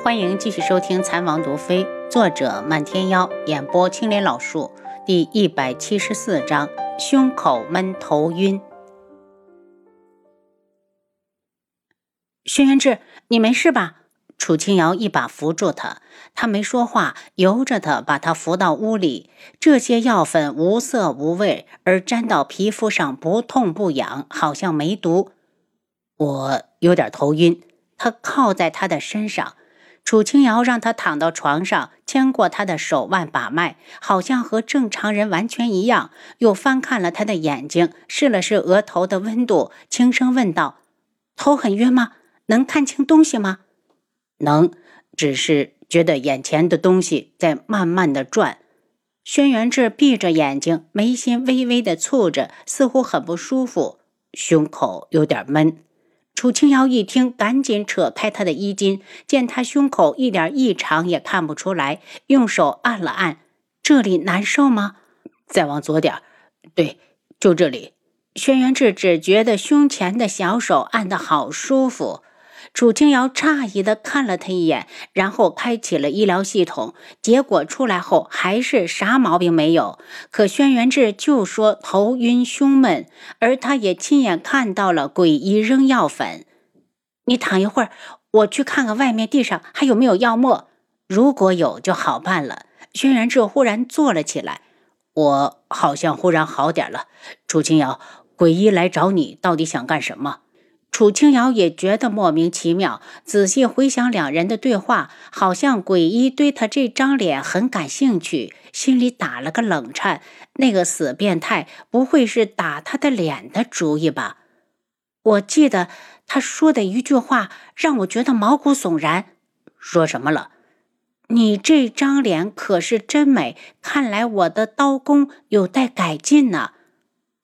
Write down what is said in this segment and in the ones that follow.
欢迎继续收听《残王毒妃》，作者漫天妖，演播青莲老树，第一百七十四章：胸口闷，头晕。轩辕志，你没事吧？楚清瑶一把扶住他，他没说话，由着他把他扶到屋里。这些药粉无色无味，而沾到皮肤上不痛不痒，好像没毒。我有点头晕。他靠在他的身上，楚清瑶让他躺到床上，牵过他的手腕把脉，好像和正常人完全一样。又翻看了他的眼睛，试了试额头的温度，轻声问道：“头很晕吗？能看清东西吗？”“能，只是觉得眼前的东西在慢慢的转。”轩辕志闭着眼睛，眉心微微的蹙着，似乎很不舒服，胸口有点闷。楚清瑶一听，赶紧扯开他的衣襟，见他胸口一点异常也看不出来，用手按了按，这里难受吗？再往左点，对，就这里。轩辕志只觉得胸前的小手按得好舒服。楚清瑶诧异地看了他一眼，然后开启了医疗系统。结果出来后还是啥毛病没有。可轩辕志就说头晕胸闷，而他也亲眼看到了鬼医扔药粉。你躺一会儿，我去看看外面地上还有没有药沫。如果有就好办了。轩辕志忽然坐了起来，我好像忽然好点了。楚清瑶，鬼医来找你，到底想干什么？楚清瑶也觉得莫名其妙，仔细回想两人的对话，好像鬼医对他这张脸很感兴趣，心里打了个冷颤。那个死变态不会是打他的脸的主意吧？我记得他说的一句话让我觉得毛骨悚然。说什么了？你这张脸可是真美，看来我的刀工有待改进呢。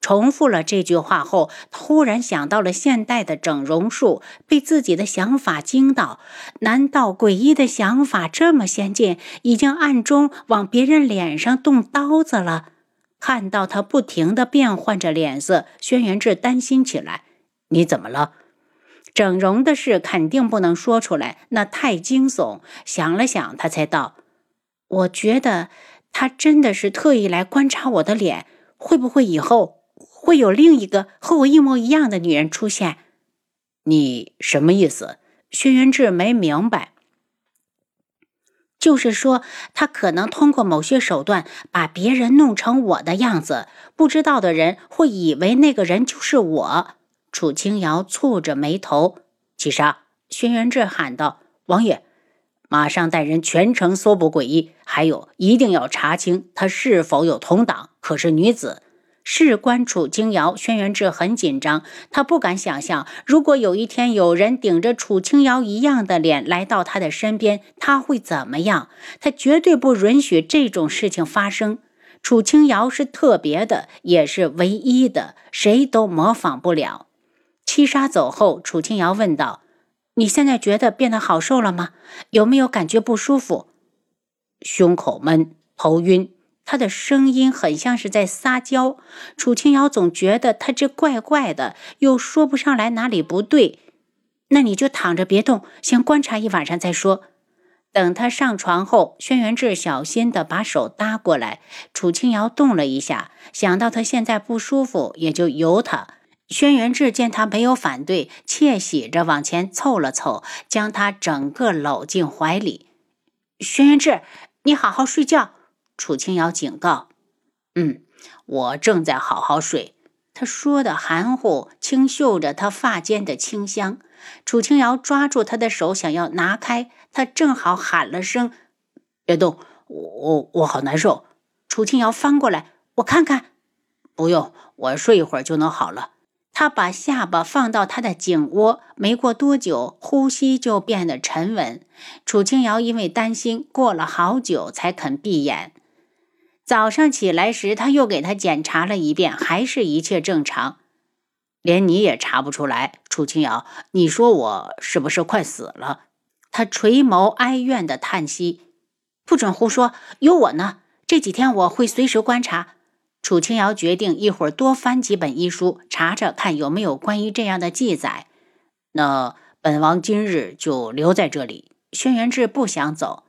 重复了这句话后，突然想到了现代的整容术，被自己的想法惊到。难道诡异的想法这么先进，已经暗中往别人脸上动刀子了？看到他不停的变换着脸色，轩辕志担心起来：“你怎么了？整容的事肯定不能说出来，那太惊悚。”想了想，他才道：“我觉得他真的是特意来观察我的脸，会不会以后……”会有另一个和我一模一样的女人出现，你什么意思？轩辕志没明白。就是说，他可能通过某些手段把别人弄成我的样子，不知道的人会以为那个人就是我。楚清瑶蹙着眉头，七杀！轩辕志喊道：“王爷，马上带人全城搜捕诡异，还有一定要查清他是否有同党，可是女子。”事关楚清瑶，轩辕志很紧张。他不敢想象，如果有一天有人顶着楚清瑶一样的脸来到他的身边，他会怎么样？他绝对不允许这种事情发生。楚清瑶是特别的，也是唯一的，谁都模仿不了。七杀走后，楚清瑶问道：“你现在觉得变得好受了吗？有没有感觉不舒服？胸口闷，头晕。”他的声音很像是在撒娇，楚清瑶总觉得他这怪怪的，又说不上来哪里不对。那你就躺着别动，先观察一晚上再说。等他上床后，轩辕志小心地把手搭过来。楚清瑶动了一下，想到他现在不舒服，也就由他。轩辕志见他没有反对，窃喜着往前凑了凑，将他整个搂进怀里。轩辕志，你好好睡觉。楚清瑶警告：“嗯，我正在好好睡。”他说的含糊，轻嗅着他发间的清香。楚清瑶抓住他的手，想要拿开，他正好喊了声：“别动，我我我好难受。”楚清瑶翻过来：“我看看。”“不用，我睡一会儿就能好了。”他把下巴放到他的颈窝，没过多久，呼吸就变得沉稳。楚清瑶因为担心，过了好久才肯闭眼。早上起来时，他又给他检查了一遍，还是一切正常，连你也查不出来。楚清瑶，你说我是不是快死了？他垂眸哀怨的叹息，不准胡说，有我呢。这几天我会随时观察。楚清瑶决定一会儿多翻几本医书，查查看有没有关于这样的记载。那本王今日就留在这里。轩辕志不想走，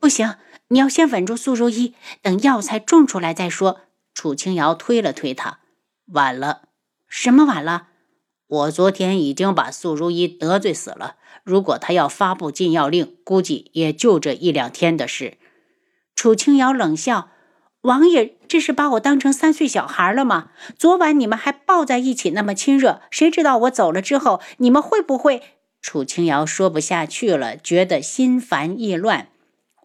不行，你要先稳住苏如意，等药材种出来再说。楚清瑶推了推他，晚了。什么晚了？我昨天已经把素如意得罪死了。如果他要发布禁药令，估计也就这一两天的事。楚清瑶冷笑：“王爷，这是把我当成三岁小孩了吗？昨晚你们还抱在一起那么亲热，谁知道我走了之后，你们会不会？”楚清瑶说不下去了，觉得心烦意乱。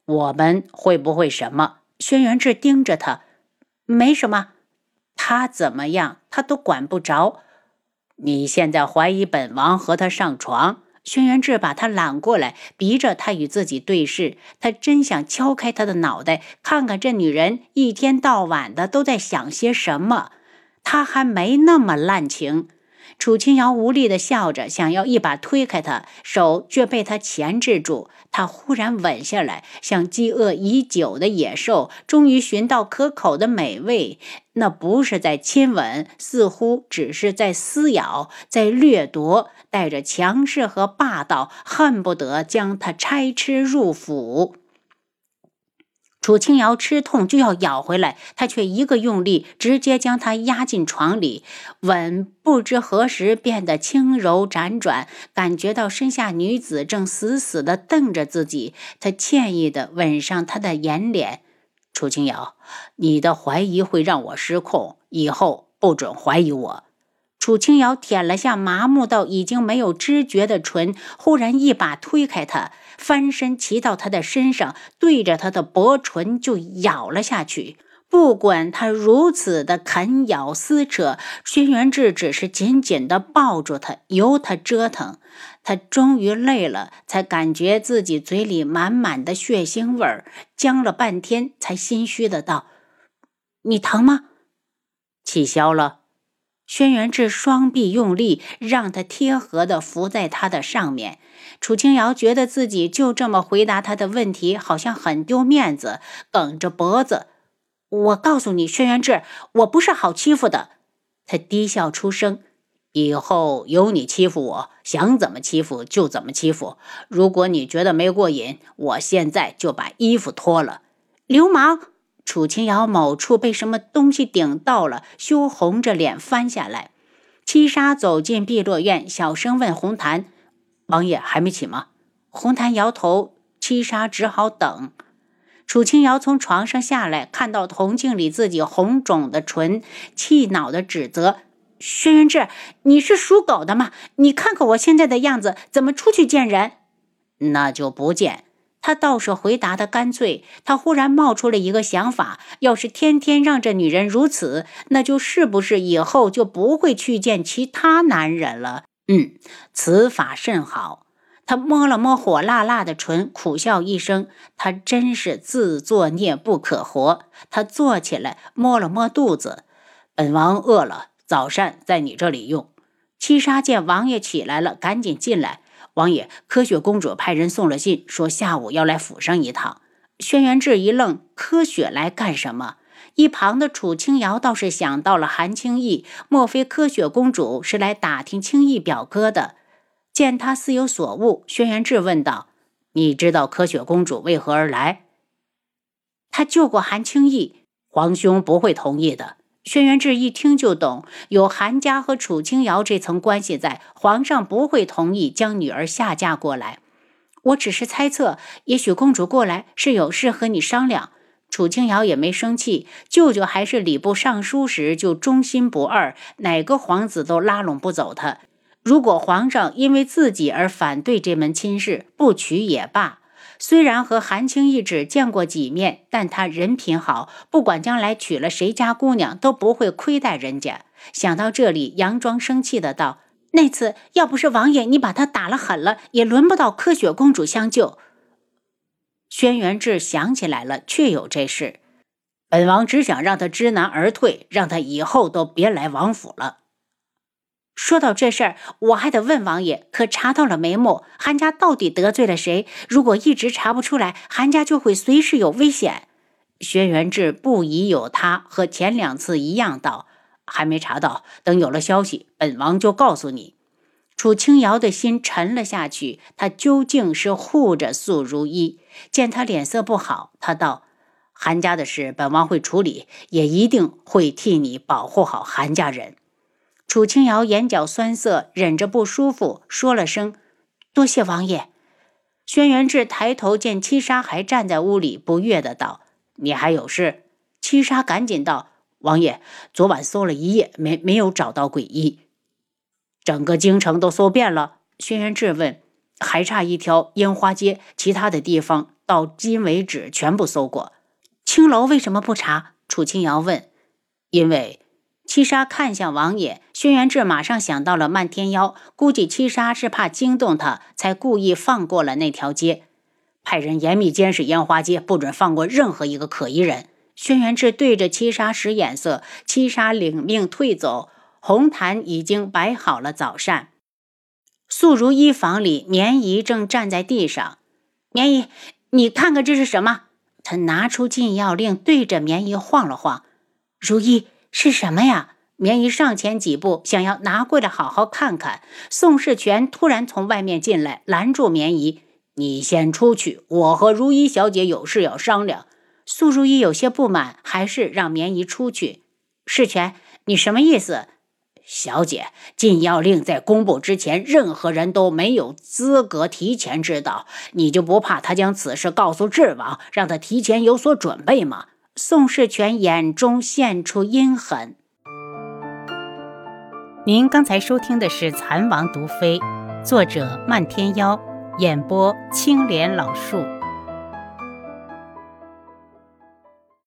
我们会不会什么？轩辕志盯着他，没什么。他怎么样，他都管不着。你现在怀疑本王和他上床？轩辕志把他揽过来，逼着他与自己对视。他真想敲开他的脑袋，看看这女人一天到晚的都在想些什么。他还没那么滥情。楚清瑶无力地笑着，想要一把推开他，手却被他钳制住。他忽然稳下来，像饥饿已久的野兽，终于寻到可口的美味。那不是在亲吻，似乎只是在撕咬，在掠夺，带着强势和霸道，恨不得将他拆吃入腹。楚清瑶吃痛就要咬回来，他却一个用力，直接将她压进床里。吻不知何时变得轻柔辗转，感觉到身下女子正死死地瞪着自己。他歉意地吻上她的眼脸。楚清瑶，你的怀疑会让我失控，以后不准怀疑我。楚清瑶舔了下麻木到已经没有知觉的唇，忽然一把推开他，翻身骑到他的身上，对着他的薄唇就咬了下去。不管他如此的啃咬撕扯，轩辕志只是紧紧地抱住他，由他折腾。他终于累了，才感觉自己嘴里满满的血腥味儿，僵了半天，才心虚的道：“你疼吗？气消了。”轩辕志双臂用力，让他贴合地伏在他的上面。楚清瑶觉得自己就这么回答他的问题，好像很丢面子，梗着脖子：“我告诉你，轩辕志，我不是好欺负的。”他低笑出声：“以后有你欺负我，想怎么欺负就怎么欺负。如果你觉得没过瘾，我现在就把衣服脱了。”流氓！楚清瑶某处被什么东西顶到了，羞红着脸翻下来。七杀走进碧落院，小声问红檀：“王爷还没起吗？”红檀摇头。七杀只好等。楚清瑶从床上下来，看到铜镜里自己红肿的唇，气恼的指责：“轩辕志，你是属狗的吗？你看看我现在的样子，怎么出去见人？那就不见。”他倒是回答的干脆。他忽然冒出了一个想法：要是天天让这女人如此，那就是不是以后就不会去见其他男人了？嗯，此法甚好。他摸了摸火辣辣的唇，苦笑一声：他真是自作孽不可活。他坐起来，摸了摸肚子：本王饿了，早膳在你这里用。七杀见王爷起来了，赶紧进来。王爷，柯雪公主派人送了信，说下午要来府上一趟。轩辕志一愣，柯雪来干什么？一旁的楚清瑶倒是想到了韩青义，莫非柯雪公主是来打听青义表哥的？见他似有所悟，轩辕志问道：“你知道柯雪公主为何而来？”他救过韩青义，皇兄不会同意的。轩辕志一听就懂，有韩家和楚清瑶这层关系在，皇上不会同意将女儿下嫁过来。我只是猜测，也许公主过来是有事和你商量。楚清瑶也没生气，舅舅还是礼部尚书时就忠心不二，哪个皇子都拉拢不走他。如果皇上因为自己而反对这门亲事，不娶也罢。虽然和韩青义只见过几面，但他人品好，不管将来娶了谁家姑娘，都不会亏待人家。想到这里，佯装生气的道：“那次要不是王爷你把他打了狠了，也轮不到柯雪公主相救。”轩辕志想起来了，确有这事。本王只想让他知难而退，让他以后都别来王府了。说到这事儿，我还得问王爷，可查到了眉目？韩家到底得罪了谁？如果一直查不出来，韩家就会随时有危险。轩辕志不疑有他，和前两次一样道：“还没查到，等有了消息，本王就告诉你。”楚清瑶的心沉了下去。他究竟是护着素如一，见他脸色不好，他道：“韩家的事，本王会处理，也一定会替你保护好韩家人。”楚清瑶眼角酸涩，忍着不舒服，说了声：“多谢王爷。”轩辕志抬头见七杀还站在屋里，不悦的道：“你还有事？”七杀赶紧道：“王爷，昨晚搜了一夜，没没有找到鬼医。”整个京城都搜遍了，轩辕志问：“还差一条烟花街，其他的地方到今为止全部搜过。青楼为什么不查？”楚清瑶问。因为七杀看向王爷，轩辕志马上想到了漫天妖，估计七杀是怕惊动他，才故意放过了那条街，派人严密监视烟花街，不准放过任何一个可疑人。轩辕志对着七杀使眼色，七杀领命退走。红毯已经摆好了早膳，素如一房里，棉姨正站在地上。棉姨，你看看这是什么？他拿出禁药令，对着棉姨晃了晃。如一，是什么呀？棉姨上前几步，想要拿过来好好看看。宋世全突然从外面进来，拦住棉姨：“你先出去，我和如一小姐有事要商量。”素如一有些不满，还是让棉姨出去。世全，你什么意思？小姐，禁药令在公布之前，任何人都没有资格提前知道。你就不怕他将此事告诉智王，让他提前有所准备吗？宋世权眼中现出阴狠。您刚才收听的是《蚕王毒妃》，作者漫天妖，演播青莲老树。